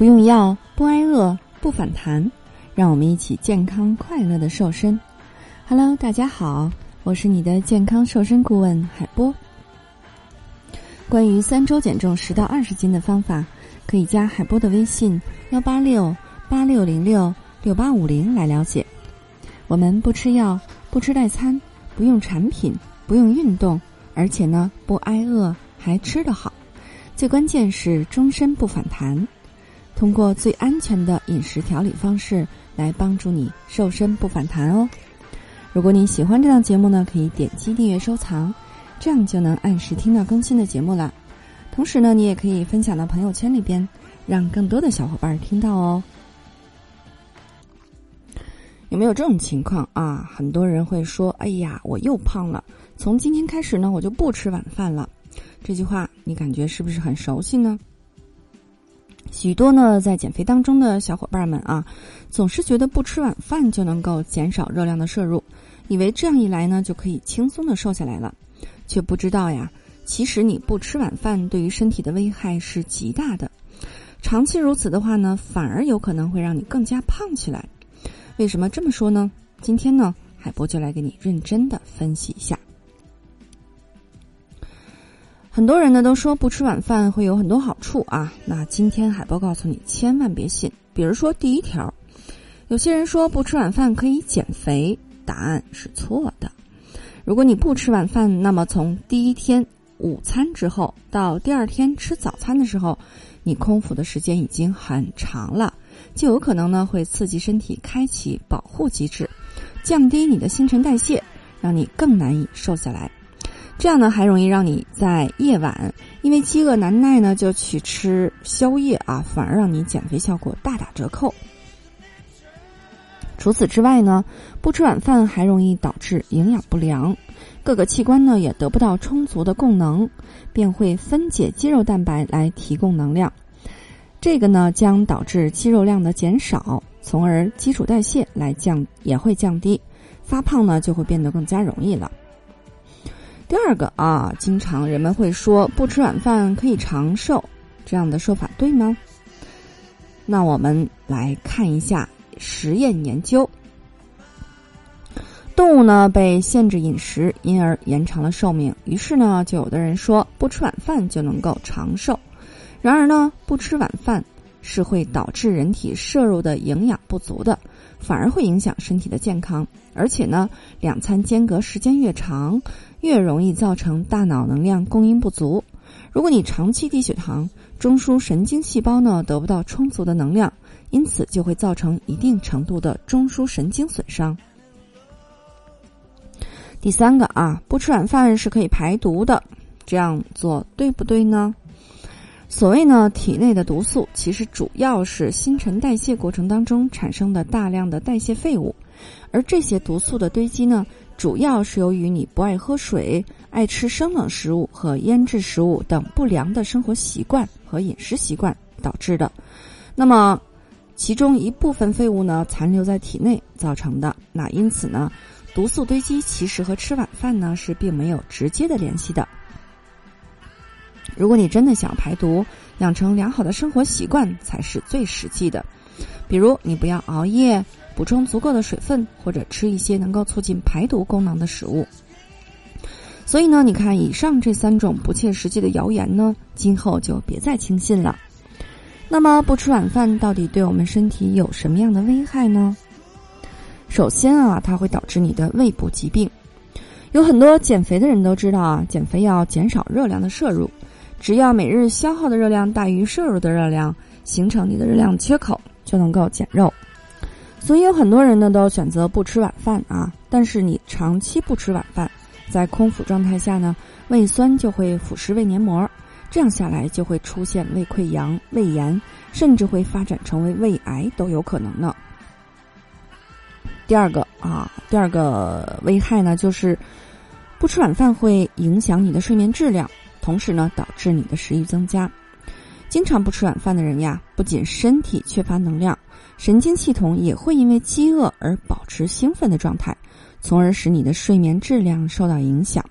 不用药，不挨饿，不反弹，让我们一起健康快乐的瘦身。Hello，大家好，我是你的健康瘦身顾问海波。关于三周减重十到二十斤的方法，可以加海波的微信幺八六八六零六六八五零来了解。我们不吃药，不吃代餐，不用产品，不用运动，而且呢不挨饿，还吃得好。最关键是终身不反弹。通过最安全的饮食调理方式来帮助你瘦身不反弹哦。如果你喜欢这档节目呢，可以点击订阅收藏，这样就能按时听到更新的节目了。同时呢，你也可以分享到朋友圈里边，让更多的小伙伴听到哦。有没有这种情况啊？很多人会说：“哎呀，我又胖了，从今天开始呢，我就不吃晚饭了。”这句话你感觉是不是很熟悉呢？许多呢，在减肥当中的小伙伴们啊，总是觉得不吃晚饭就能够减少热量的摄入，以为这样一来呢，就可以轻松的瘦下来了，却不知道呀，其实你不吃晚饭对于身体的危害是极大的，长期如此的话呢，反而有可能会让你更加胖起来。为什么这么说呢？今天呢，海波就来给你认真的分析一下。很多人呢都说不吃晚饭会有很多好处啊，那今天海波告诉你，千万别信。比如说第一条，有些人说不吃晚饭可以减肥，答案是错的。如果你不吃晚饭，那么从第一天午餐之后到第二天吃早餐的时候，你空腹的时间已经很长了，就有可能呢会刺激身体开启保护机制，降低你的新陈代谢，让你更难以瘦下来。这样呢，还容易让你在夜晚因为饥饿难耐呢，就去吃宵夜啊，反而让你减肥效果大打折扣。除此之外呢，不吃晚饭还容易导致营养不良，各个器官呢也得不到充足的供能，便会分解肌肉蛋白来提供能量。这个呢将导致肌肉量的减少，从而基础代谢来降也会降低，发胖呢就会变得更加容易了。第二个啊，经常人们会说不吃晚饭可以长寿，这样的说法对吗？那我们来看一下实验研究。动物呢被限制饮食，因而延长了寿命。于是呢，就有的人说不吃晚饭就能够长寿。然而呢，不吃晚饭是会导致人体摄入的营养不足的，反而会影响身体的健康。而且呢，两餐间隔时间越长。越容易造成大脑能量供应不足。如果你长期低血糖，中枢神经细胞呢得不到充足的能量，因此就会造成一定程度的中枢神经损伤。第三个啊，不吃晚饭是可以排毒的，这样做对不对呢？所谓呢，体内的毒素其实主要是新陈代谢过程当中产生的大量的代谢废物，而这些毒素的堆积呢。主要是由于你不爱喝水、爱吃生冷食物和腌制食物等不良的生活习惯和饮食习惯导致的。那么，其中一部分废物呢残留在体内造成的。那因此呢，毒素堆积其实和吃晚饭呢是并没有直接的联系的。如果你真的想排毒，养成良好的生活习惯才是最实际的。比如，你不要熬夜。补充足够的水分，或者吃一些能够促进排毒功能的食物。所以呢，你看以上这三种不切实际的谣言呢，今后就别再轻信了。那么，不吃晚饭到底对我们身体有什么样的危害呢？首先啊，它会导致你的胃部疾病。有很多减肥的人都知道啊，减肥要减少热量的摄入，只要每日消耗的热量大于摄入的热量，形成你的热量缺口，就能够减肉。所以有很多人呢都选择不吃晚饭啊，但是你长期不吃晚饭，在空腹状态下呢，胃酸就会腐蚀胃黏膜，这样下来就会出现胃溃疡、胃炎，甚至会发展成为胃癌都有可能呢。第二个啊，第二个危害呢就是不吃晚饭会影响你的睡眠质量，同时呢导致你的食欲增加。经常不吃晚饭的人呀，不仅身体缺乏能量。神经系统也会因为饥饿而保持兴奋的状态，从而使你的睡眠质量受到影响。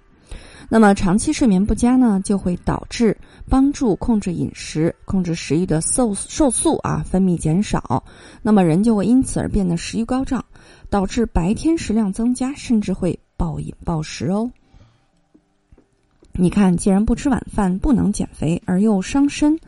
那么长期睡眠不佳呢，就会导致帮助控制饮食、控制食欲的瘦瘦素啊分泌减少，那么人就会因此而变得食欲高涨，导致白天食量增加，甚至会暴饮暴食哦。你看，既然不吃晚饭不能减肥，而又伤身，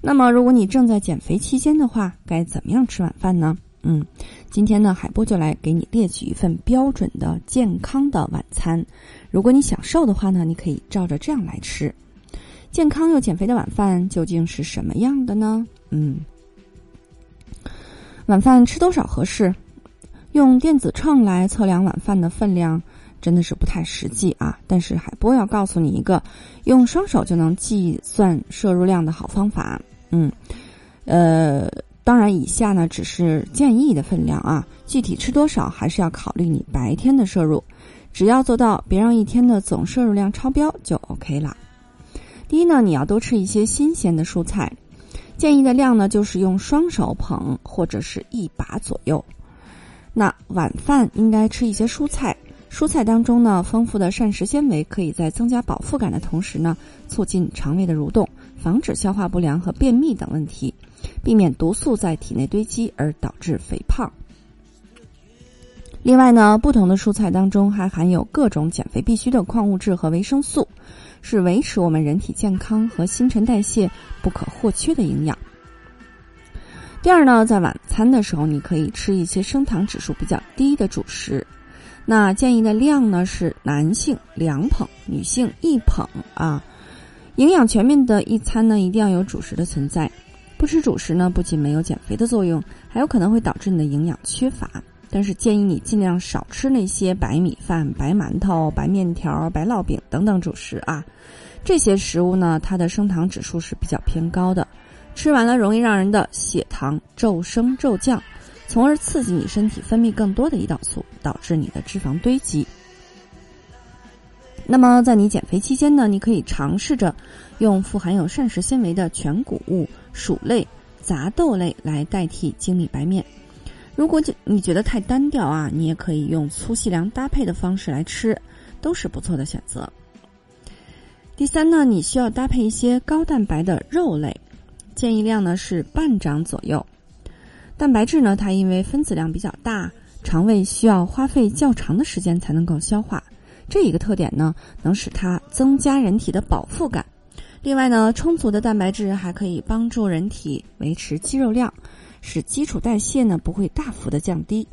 那么如果你正在减肥期间的话，该怎么样吃晚饭呢？嗯，今天呢，海波就来给你列举一份标准的健康的晚餐。如果你想瘦的话呢，你可以照着这样来吃。健康又减肥的晚饭究竟是什么样的呢？嗯，晚饭吃多少合适？用电子秤来测量晚饭的分量，真的是不太实际啊。但是海波要告诉你一个用双手就能计算摄入量的好方法。嗯，呃。当然，以下呢只是建议的分量啊，具体吃多少还是要考虑你白天的摄入，只要做到别让一天的总摄入量超标就 OK 了。第一呢，你要多吃一些新鲜的蔬菜，建议的量呢就是用双手捧或者是一把左右。那晚饭应该吃一些蔬菜，蔬菜当中呢丰富的膳食纤维可以在增加饱腹感的同时呢，促进肠胃的蠕动，防止消化不良和便秘等问题。避免毒素在体内堆积而导致肥胖。另外呢，不同的蔬菜当中还含有各种减肥必需的矿物质和维生素，是维持我们人体健康和新陈代谢不可或缺的营养。第二呢，在晚餐的时候，你可以吃一些升糖指数比较低的主食。那建议的量呢是男性两捧，女性一捧啊。营养全面的一餐呢，一定要有主食的存在。不吃主食呢，不仅没有减肥的作用，还有可能会导致你的营养缺乏。但是建议你尽量少吃那些白米饭、白馒头、白面条、白烙饼等等主食啊。这些食物呢，它的升糖指数是比较偏高的，吃完了容易让人的血糖骤升骤降，从而刺激你身体分泌更多的胰岛素，导致你的脂肪堆积。那么在你减肥期间呢，你可以尝试着用富含有膳食纤维的全谷物。薯类、杂豆类来代替精米白面。如果你觉得太单调啊，你也可以用粗细粮搭配的方式来吃，都是不错的选择。第三呢，你需要搭配一些高蛋白的肉类，建议量呢是半掌左右。蛋白质呢，它因为分子量比较大，肠胃需要花费较长的时间才能够消化，这一个特点呢，能使它增加人体的饱腹感。另外呢，充足的蛋白质还可以帮助人体维持肌肉量，使基础代谢呢不会大幅的降低。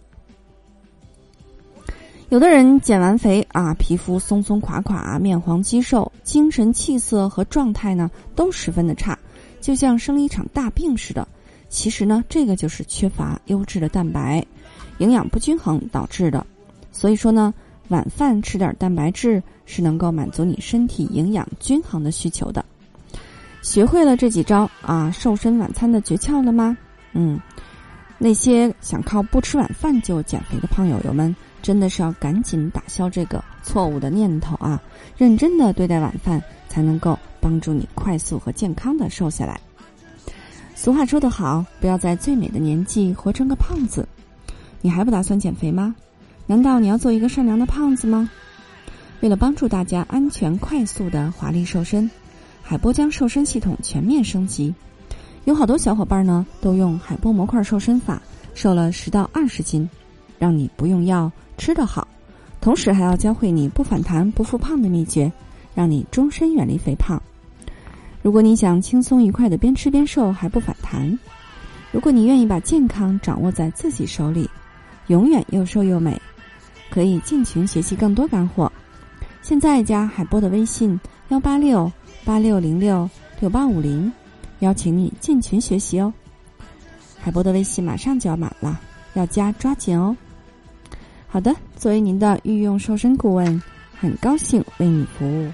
有的人减完肥啊，皮肤松松垮垮，面黄肌瘦，精神气色和状态呢都十分的差，就像生了一场大病似的。其实呢，这个就是缺乏优质的蛋白，营养不均衡导致的。所以说呢，晚饭吃点蛋白质是能够满足你身体营养均衡的需求的。学会了这几招啊，瘦身晚餐的诀窍了吗？嗯，那些想靠不吃晚饭就减肥的胖友友们，真的是要赶紧打消这个错误的念头啊！认真的对待晚饭，才能够帮助你快速和健康的瘦下来。俗话说得好，不要在最美的年纪活成个胖子。你还不打算减肥吗？难道你要做一个善良的胖子吗？为了帮助大家安全快速的华丽瘦身。海波将瘦身系统全面升级，有好多小伙伴呢都用海波模块瘦身法瘦了十到二十斤，让你不用药吃得好，同时还要教会你不反弹不复胖的秘诀，让你终身远离肥胖。如果你想轻松愉快的边吃边瘦还不反弹，如果你愿意把健康掌握在自己手里，永远又瘦又美，可以进群学习更多干货。现在加海波的微信幺八六。八六零六六八五零，邀请你进群学习哦。海波的微信马上就要满了，要加抓紧哦。好的，作为您的御用瘦身顾问，很高兴为你服务。